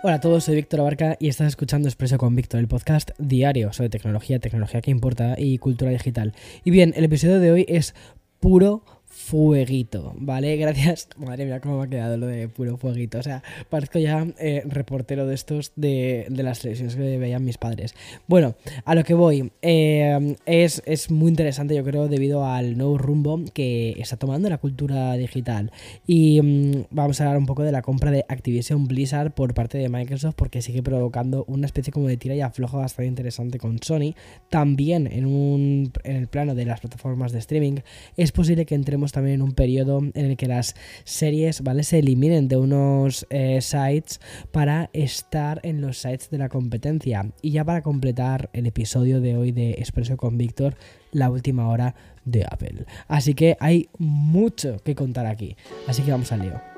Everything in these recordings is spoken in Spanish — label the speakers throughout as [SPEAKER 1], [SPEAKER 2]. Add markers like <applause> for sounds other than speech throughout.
[SPEAKER 1] Hola a todos, soy Víctor Abarca y estás escuchando Expreso con Víctor, el podcast diario sobre tecnología, tecnología que importa y cultura digital. Y bien, el episodio de hoy es puro fueguito, ¿vale? <laughs> Gracias. Madre mía, cómo me ha quedado lo de puro fueguito. O sea, parezco ya eh, reportero de estos de, las televisiones que veían mis padres. Bueno, a lo que voy. Eh, es, es, muy interesante, yo creo, debido al nuevo rumbo que está tomando la cultura digital. Y mm, vamos a hablar un poco de la compra de Activision Blizzard por parte de Microsoft, porque sigue provocando una especie como de tira y afloja bastante interesante con Sony. También en, un, en el plano de las plataformas de streaming, es posible que también en un periodo en el que las series ¿vale? se eliminen de unos eh, sites para estar en los sites de la competencia. Y ya para completar el episodio de hoy de Expreso con Víctor, la última hora de Apple. Así que hay mucho que contar aquí. Así que vamos al lío.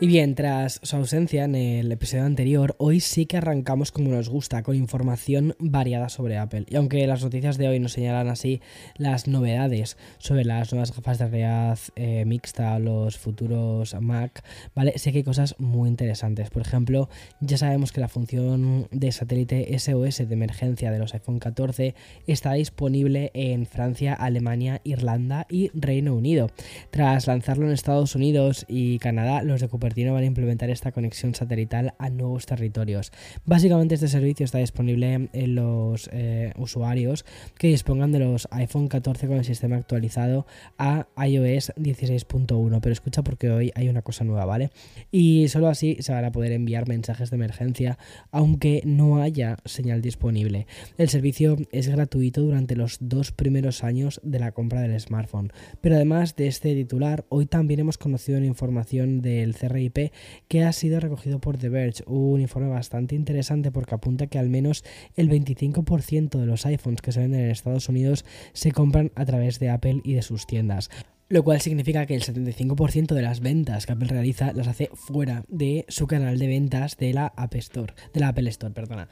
[SPEAKER 1] Y bien, tras su ausencia en el episodio anterior, hoy sí que arrancamos como nos gusta, con información variada sobre Apple. Y aunque las noticias de hoy nos señalan así las novedades sobre las nuevas gafas de realidad eh, mixta, los futuros Mac, ¿vale? Sé que hay cosas muy interesantes. Por ejemplo, ya sabemos que la función de satélite SOS de emergencia de los iPhone 14 está disponible en Francia, Alemania, Irlanda y Reino Unido. Tras lanzarlo en Estados Unidos y Canadá, los de Cupertino van a implementar esta conexión satelital a nuevos territorios. Básicamente este servicio está disponible en los eh, usuarios que dispongan de los iPhone 14 con el sistema actualizado a iOS 16.1. Pero escucha porque hoy hay una cosa nueva, ¿vale? Y solo así se van a poder enviar mensajes de emergencia aunque no haya señal disponible. El servicio es gratuito durante los dos primeros años de la compra del smartphone. Pero además de este titular, hoy también hemos conocido una información de el CRIP que ha sido recogido por The Verge, un informe bastante interesante porque apunta que al menos el 25% de los iPhones que se venden en Estados Unidos se compran a través de Apple y de sus tiendas lo cual significa que el 75% de las ventas que Apple realiza las hace fuera de su canal de ventas de la App Store, de la Apple Store, perdona.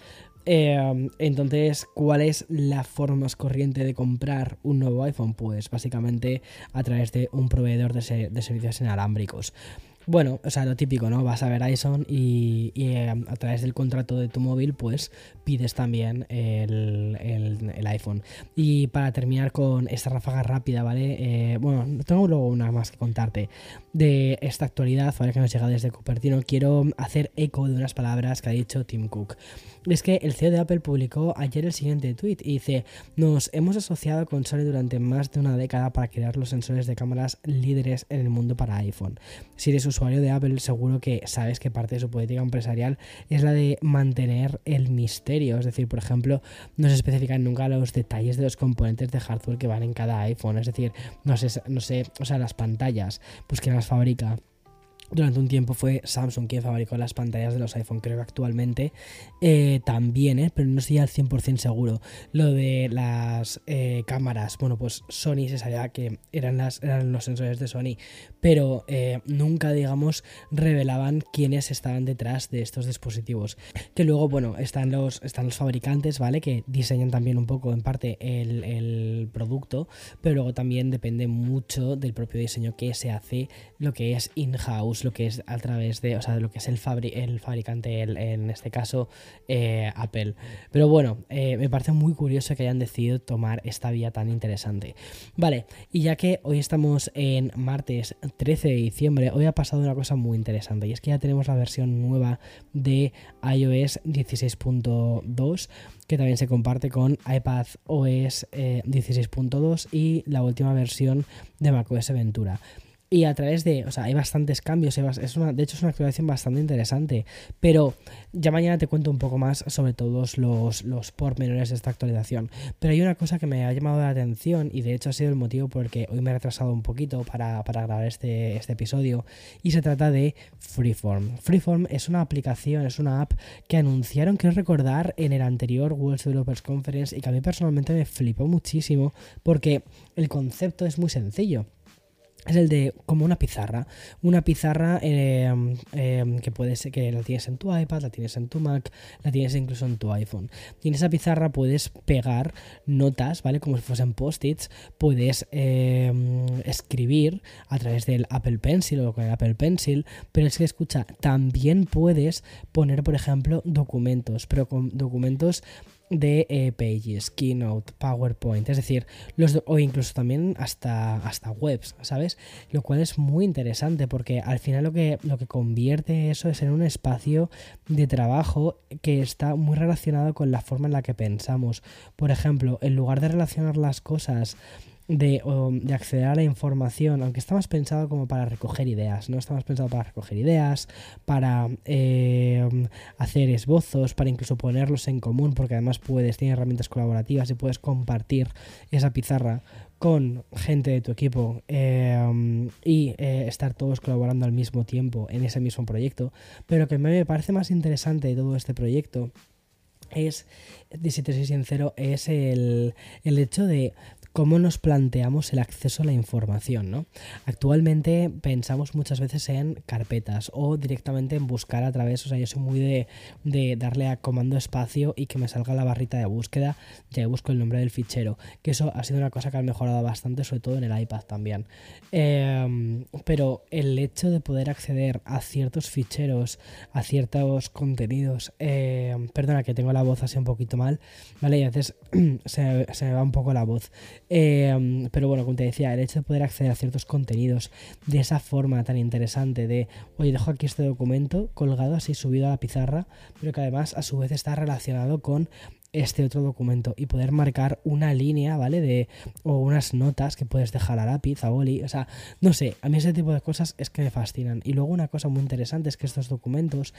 [SPEAKER 1] Eh, entonces, ¿cuál es la forma más corriente de comprar un nuevo iPhone? Pues básicamente a través de un proveedor de servicios inalámbricos. Bueno, o sea, lo típico, ¿no? Vas a ver Verizon y, y eh, a través del contrato de tu móvil, pues pides también el, el, iPhone. Y para terminar con esta ráfaga rápida, ¿vale? Eh, bueno, tengo luego una más que contarte de esta actualidad, ¿vale? Que nos llega desde Cupertino. Quiero hacer eco de unas palabras que ha dicho Tim Cook. Es que el CEO de Apple publicó ayer el siguiente tweet y dice: Nos hemos asociado con Sony durante más de una década para crear los sensores de cámaras líderes en el mundo para iPhone. Si eres usuario de Apple, seguro que sabes que parte de su política empresarial es la de mantener el misterio. Es decir, por ejemplo, no se especifican nunca los detalles de los componentes de hardware que van en cada iPhone. Es decir, no sé, no sé, o sea, las pantallas, pues que las fabrica durante un tiempo fue Samsung quien fabricó las pantallas de los iPhone, creo que actualmente eh, también, ¿eh? pero no estoy al 100% seguro. Lo de las eh, cámaras, bueno, pues Sony se sabía que eran, las, eran los sensores de Sony, pero nunca, digamos, revelaban quiénes estaban detrás de estos dispositivos. Que luego, bueno, están los, están los fabricantes, ¿vale? Que diseñan también un poco, en parte, el, el producto, pero luego también depende mucho del propio diseño que se hace, lo que es in-house Windows, lo que es a través de, o sea, lo que es el, el fabricante, en este caso eh, Apple. Pero bueno, eh, me parece muy curioso que hayan decidido tomar esta vía tan interesante. Vale, y ya que hoy estamos en martes 13 de diciembre, hoy ha pasado una cosa muy interesante y es que ya tenemos la versión nueva de iOS 16.2 que también se comparte con iPad OS 16.2 y la última versión de macOS Ventura. Y a través de, o sea, hay bastantes cambios, es una, de hecho es una actualización bastante interesante, pero ya mañana te cuento un poco más sobre todos los, los pormenores de esta actualización. Pero hay una cosa que me ha llamado la atención y de hecho ha sido el motivo por el que hoy me he retrasado un poquito para, grabar este, este episodio y se trata de Freeform. Freeform es una aplicación, es una app que anunciaron, quiero recordar, en el anterior World Developers Conference y que a mí personalmente me flipó muchísimo porque el concepto es muy sencillo es el de como una pizarra. Una pizarra em, em, que puedes que la tienes en tu iPad, la tienes en tu Mac, la tienes incluso en tu iPhone. Y en esa pizarra puedes pegar notas, ¿vale? Como si fuesen post-its. Puedes em, escribir a través del Apple Pencil o con el Apple Pencil. Pero es que escucha, también puedes poner, por ejemplo, documentos, pero con documentos de eh, Pages, Keynote, PowerPoint, es decir, los, o incluso también hasta, hasta webs, ¿sabes? Lo cual es muy interesante porque al final lo que, lo que convierte eso es en un espacio de trabajo que está muy relacionado con la forma en la que pensamos. Por ejemplo, en lugar de relacionar las cosas de, de, acceder a la información, aunque está más pensado como para recoger ideas, ¿no? Está más pensado para recoger ideas, para eh, hacer esbozos, para incluso ponerlos en común, porque además puedes, tiene herramientas colaborativas y puedes compartir esa pizarra con gente de tu equipo eh, y eh, estar todos colaborando al mismo tiempo en ese mismo proyecto. Pero lo que me parece más interesante de todo este proyecto es, si te soy sincero, es el, el hecho de cómo nos planteamos el acceso a la información. ¿no? Actualmente pensamos muchas veces en carpetas o directamente en buscar a través, o sea, yo soy muy de, darle a comando espacio y que me salga la barrita de búsqueda, ya busco el nombre del fichero, que eso ha sido una cosa que ha mejorado bastante, sobre todo en el iPad también. Em, pero el hecho de poder acceder a ciertos ficheros, a ciertos contenidos, em, perdona que tengo la voz así un poquito mal, ¿vale? Y a veces <clears throat> se, me va un poco la voz. Em, pero bueno, como te decía, el hecho de poder acceder a ciertos contenidos de esa forma tan interesante de, oye, dejo aquí este documento colgado así subido a la pizarra, pero que además a su vez está relacionado con este otro documento y poder marcar una línea, ¿vale? De, o unas notas que puedes dejar a lápiz, a boli, o sea, no sé, a mí ese tipo de cosas es que me fascinan. Y luego una cosa muy interesante es que estos documentos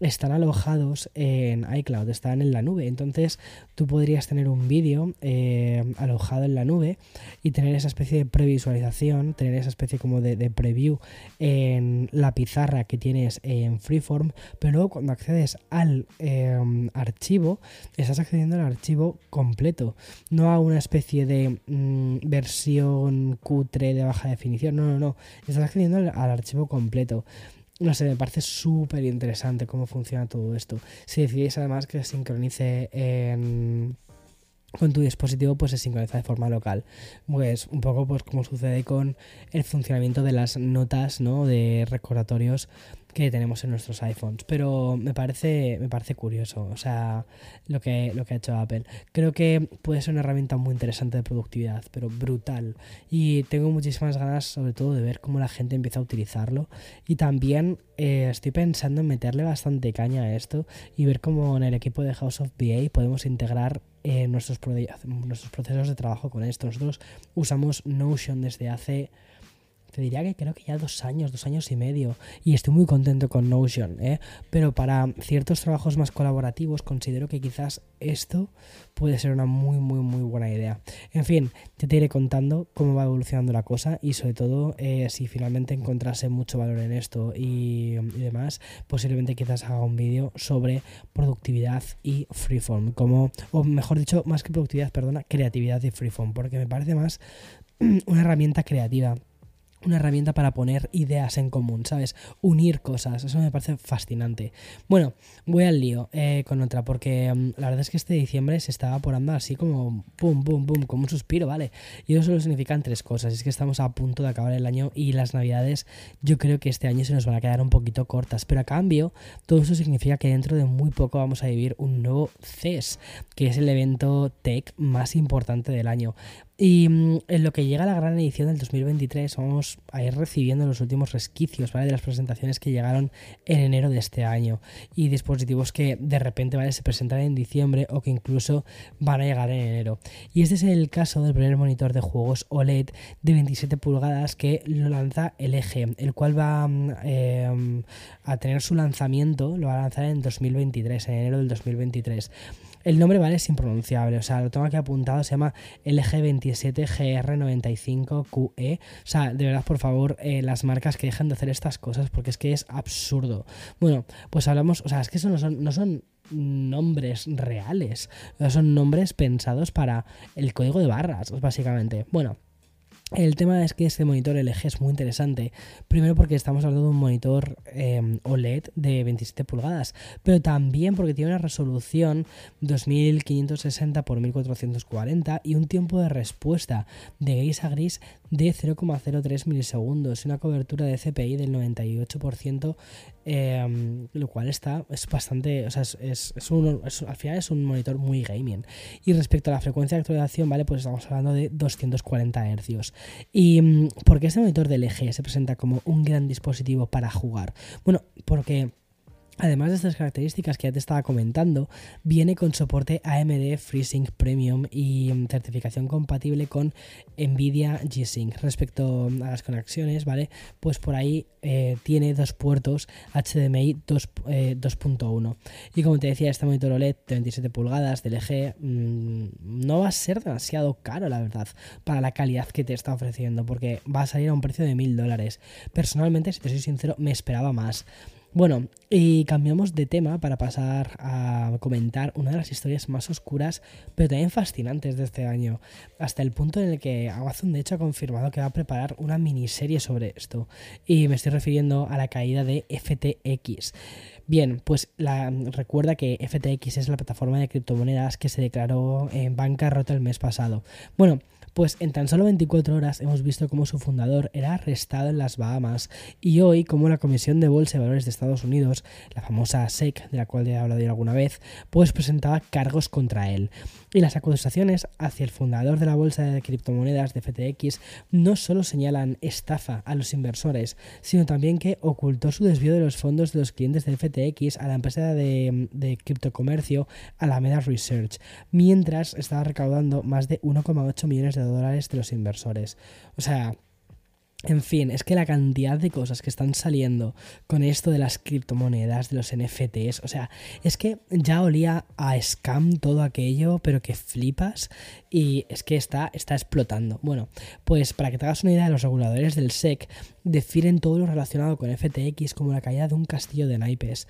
[SPEAKER 1] están alojados en iCloud, están en la nube, entonces tú podrías tener un vídeo eh, alojado en la nube y tener esa especie de previsualización, tener esa especie como de, preview en la pizarra que tienes en Freeform, pero luego cuando accedes al eh, archivo, estás accediendo al archivo completo, no a una especie de mm, versión cutre de baja definición, no, no, no, estás accediendo al, archivo completo. No sé, me parece súper interesante cómo funciona todo esto. Si decidís además que se sincronice con tu dispositivo pues se sincroniza de forma local. Pues un poco pues como sucede con el funcionamiento de las notas, ¿no? De recordatorios que tenemos en nuestros iPhones. Pero me parece, me parece curioso, o sea, lo que, lo que ha hecho Apple. Creo que puede ser una herramienta muy interesante de productividad, pero brutal. Y tengo muchísimas ganas, sobre todo, de ver cómo la gente empieza a utilizarlo. Y también eh, estoy pensando en meterle bastante caña a esto y ver cómo en el equipo de House of BA podemos integrar eh, nuestros, nuestros procesos de trabajo con esto. Nosotros usamos Notion desde hace te diría que creo que ya dos años, dos años y medio, y estoy muy contento con Notion, ¿eh? pero para ciertos trabajos más colaborativos considero que quizás esto puede ser una muy, muy, muy buena idea. En fin, te iré contando cómo va evolucionando la cosa y sobre todo eh, si finalmente encontrase mucho valor en esto y, y demás, posiblemente quizás haga un vídeo sobre productividad y freeform, como, o mejor dicho, más que productividad, perdona, creatividad y freeform, porque me parece más <clears throat> una herramienta creativa una herramienta para poner ideas en común, ¿sabes? Unir cosas, eso me parece fascinante. Bueno, voy al lío eh, con otra, porque mm, la verdad es que este diciembre se estaba evaporando así como pum, pum, pum, como un suspiro, ¿vale? Y eso solo significan tres cosas, es que estamos a punto de acabar el año y las navidades yo creo que este año se nos van a quedar un poquito cortas, pero a cambio todo eso significa que dentro de muy poco vamos a vivir un nuevo CES, que es el evento tech más importante del año. Y mm, en lo que llega a la gran edición del 2023, vamos a ir recibiendo los últimos resquicios ¿vale? de las presentaciones que llegaron en enero de este año y dispositivos que de repente ¿vale? se presentan en diciembre o que incluso van a llegar en enero. Y este es el caso del primer monitor de juegos OLED de 27 pulgadas que lo lanza el eje, el cual va mm, em, a tener su lanzamiento, lo va a lanzar en 2023, en enero del 2023. El nombre, ¿vale? Es impronunciable, o sea, lo tengo aquí apuntado, se llama LG27GR95QE. O sea, de verdad, por favor, eh, las marcas que dejen de hacer estas cosas porque es que es absurdo. Bueno, pues hablamos, o sea, es que eso no son, no son nombres reales, son nombres pensados para el código de barras, básicamente. Bueno. El tema es que este monitor LG es muy interesante. Primero porque estamos hablando de un monitor em, OLED de 27 pulgadas, pero también porque tiene una resolución 2560 x 1440 y un tiempo de respuesta de gris a gris de 0,03 milisegundos y una cobertura de CPI del 98%, em, lo cual está es bastante, o sea, es, un, al final es un monitor muy gaming. Y respecto a la frecuencia de actualización, vale, pues estamos hablando de 240 Hz. ¿Y mm, por qué este monitor de LG se presenta como un gran dispositivo para jugar? Bueno, porque Además de estas características que ya te estaba comentando, viene con soporte AMD FreeSync Premium y mm, certificación compatible con Nvidia G-Sync. Respecto a las conexiones, ¿vale? Pues por ahí eh, tiene dos puertos HDMI 2.1. Eh, y como te decía, este monitor OLED de 27 pulgadas de LG mm, no va a ser demasiado caro, la verdad, para la calidad que te está ofreciendo, porque va a salir a un precio de 1000 dólares. Personalmente, si te soy sincero, me esperaba más. Bueno, y cambiamos de tema para pasar a comentar una de las historias más oscuras, pero también fascinantes de este año, hasta el punto en el que Amazon de hecho ha confirmado que va a preparar una miniserie sobre esto, y me estoy refiriendo a la caída de FTX. Bien, pues la, recuerda que FTX es la plataforma de criptomonedas que se declaró en bancarrota el mes pasado. Bueno, pues en tan solo 24 horas hemos visto cómo su fundador era arrestado en las Bahamas y hoy como la Comisión de Bolsa y Valores de Estados Unidos, la famosa SEC, de la cual he hablado alguna vez, pues presentaba cargos contra él. Y las acusaciones hacia el fundador de la bolsa de criptomonedas de FTX no solo señalan estafa a los inversores, sino también que ocultó su desvío de los fondos de los clientes de FTX a la empresa de, de criptocomercio Alameda Research, mientras estaba recaudando más de 1,8 millones de dólares de los inversores. O sea, en fin, es que la cantidad de cosas que están saliendo con esto de las criptomonedas, de los NFTs, o sea, es que ya olía a scam todo aquello, pero que flipas y es que está, está explotando. Bueno, pues para que te hagas una idea, los reguladores del SEC definen todo lo relacionado con FTX como la caída de un castillo de naipes.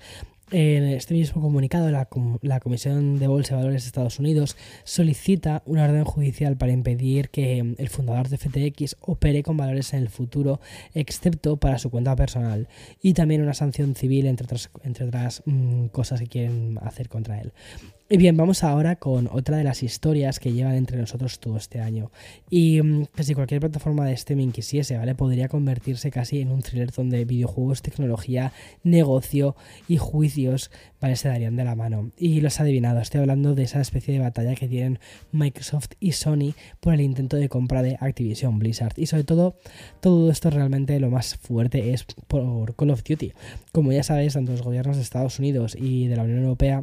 [SPEAKER 1] En este mismo comunicado, la, Comisión de Bolsa y Valores de Estados Unidos solicita una orden judicial para impedir que mm, el fundador de FTX opere con valores en el futuro, excepto para su cuenta personal, y también una sanción civil, entre otras, entre otras mm, cosas que quieren hacer contra él. Y bien, vamos ahora con otra de las historias que llevan entre nosotros todo este año. Y mm, que si cualquier plataforma de streaming quisiese, ¿vale? Podría convertirse casi en un thriller donde videojuegos, tecnología, negocio y juicios, ¿vale? Se darían de la mano. Y los adivinado, estoy hablando de esa especie de batalla que tienen Microsoft y Sony por el intento de compra de Activision Blizzard. Y sobre todo, todo esto realmente lo más fuerte es por Call of Duty. Como ya sabéis, tanto los gobiernos de Estados Unidos y de la Unión Europea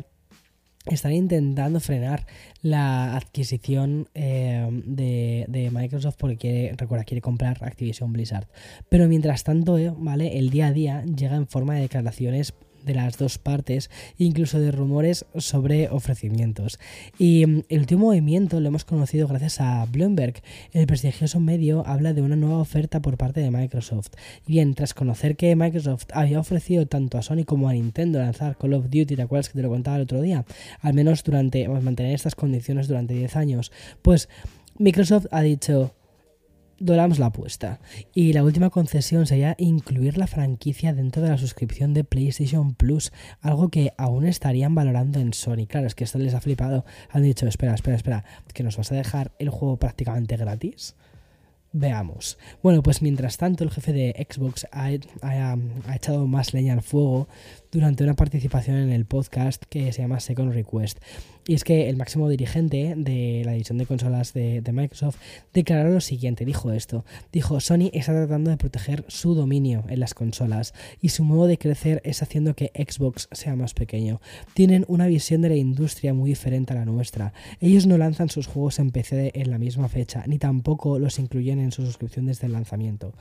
[SPEAKER 1] están intentando frenar la adquisición eh, de, Microsoft porque quiere, recuerda, quiere comprar Activision Blizzard. Pero mientras tanto, eh, ¿vale? El día a día llega en forma de declaraciones de las dos partes, incluso de rumores sobre ofrecimientos. Y mm, el último movimiento lo hemos conocido gracias a Bloomberg. El prestigioso medio habla de una nueva oferta por parte de Microsoft. Bien, tras conocer que Microsoft había ofrecido tanto a Sony como a Nintendo lanzar Call of Duty, ¿te acuerdas que te lo contaba el otro día? Al menos durante, mantener estas condiciones durante 10 años. Pues Microsoft ha dicho, doblamos la apuesta. Y la última concesión sería incluir la franquicia dentro de la suscripción de PlayStation Plus, algo que aún estarían valorando en Sony. Claro, es que esto les ha flipado. Han dicho, espera, espera, espera, que nos vas a dejar el juego prácticamente gratis. Veamos. Bueno, pues mientras tanto el jefe de Xbox ha, ha, echado más leña al fuego durante una participación en el podcast que se llama Second Request. Y es que el máximo dirigente de la división de consolas de, Microsoft declaró lo siguiente, dijo esto, dijo, Sony está tratando de proteger su dominio en las consolas y su modo de crecer es haciendo que Xbox sea más pequeño. Tienen una visión de la industria muy diferente a la nuestra. Ellos no lanzan sus juegos en PC en la misma fecha, ni tampoco los incluyen en su suscripción desde el lanzamiento.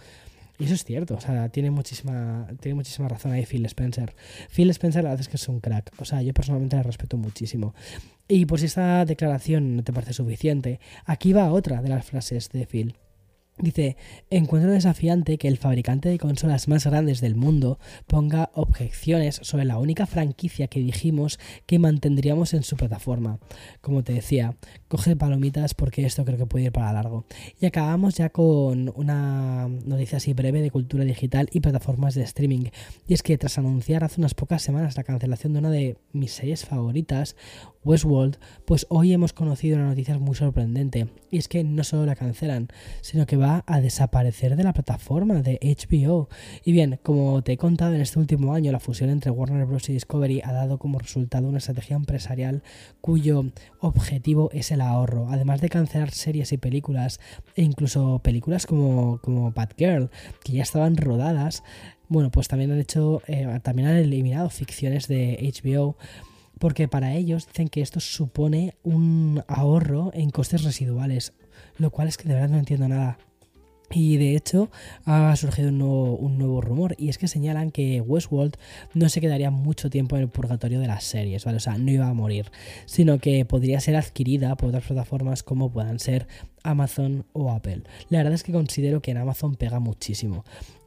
[SPEAKER 1] Y eso es cierto, o sea, tiene muchísima, tiene muchísima razón ahí Phil Spencer. Phil Spencer la verdad es que es un crack, o sea, yo personalmente le respeto muchísimo. Y por si esta declaración no te parece suficiente, aquí va otra de las frases de Phil. Dice, encuentro desafiante que el fabricante de consolas más grandes del mundo ponga objeciones sobre la única franquicia que dijimos que mantendríamos en su plataforma. Como te decía, coge palomitas porque esto creo que puede ir para largo. Y acabamos ya con una noticia así breve de cultura digital y plataformas de streaming. Y es que tras anunciar hace unas pocas semanas la cancelación de una de mis series favoritas, Westworld, pues hoy hemos conocido una noticia muy sorprendente. Y es que no solo la cancelan, sino que va a desaparecer de la plataforma de HBO. Y bien, como te he contado en este último año, la fusión entre Warner Bros. y Discovery ha dado como resultado una estrategia empresarial cuyo objetivo es el ahorro. Además de cancelar series y películas, e incluso películas como, como Bad Girl, que ya estaban rodadas, bueno, pues también han hecho, eh, también han eliminado ficciones de HBO porque para ellos dicen que esto supone un ahorro en costes residuales, lo cual es que de verdad no entiendo nada. Y de hecho ha surgido un nuevo, rumor y es que señalan que Westworld no se quedaría mucho tiempo en el purgatorio de las series, ¿vale? O sea, no iba a morir, sino que podría ser adquirida por otras plataformas como puedan ser Amazon o Apple. La verdad es que considero que en Amazon pega muchísimo.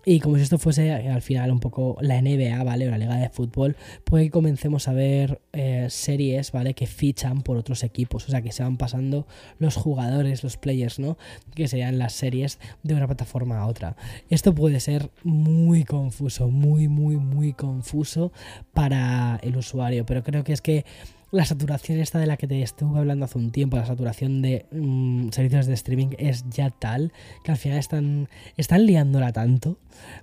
[SPEAKER 1] Y como si esto fuese eh, al final un poco la NBA, ¿vale? O la liga de fútbol, pues comencemos a ver eh, series, ¿vale? Que fichan por otros equipos, o sea, que se van pasando los jugadores, los players, ¿no? Que serían las series de una plataforma a otra. Esto puede ser muy confuso, muy, muy, muy confuso para el usuario, pero creo que es que la saturación esta de la que te estuve hablando hace un tiempo, la saturación de mm, servicios de streaming es ya tal que al final están, están liándola tanto,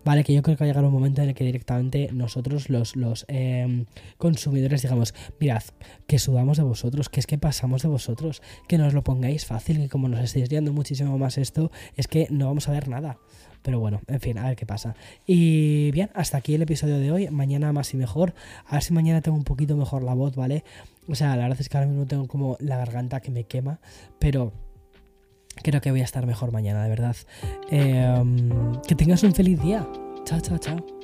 [SPEAKER 1] ¿vale? Que yo creo que va a llegar un momento en el que directamente nosotros, los, los em, consumidores, digamos, mirad, que sudamos de vosotros, que es que pasamos de vosotros, que nos lo pongáis fácil, que como nos estáis liando muchísimo más esto, es que no vamos a ver nada. Pero bueno, en fin, a ver qué pasa. Y bien, hasta aquí el episodio de hoy. Mañana más y mejor. A ver si mañana tengo un poquito mejor la voz, ¿vale? O sea, la verdad es que ahora mismo tengo como la garganta que me quema, pero creo que voy a estar mejor mañana, de verdad. Em, que tengas un feliz día. Chao, chao, chao.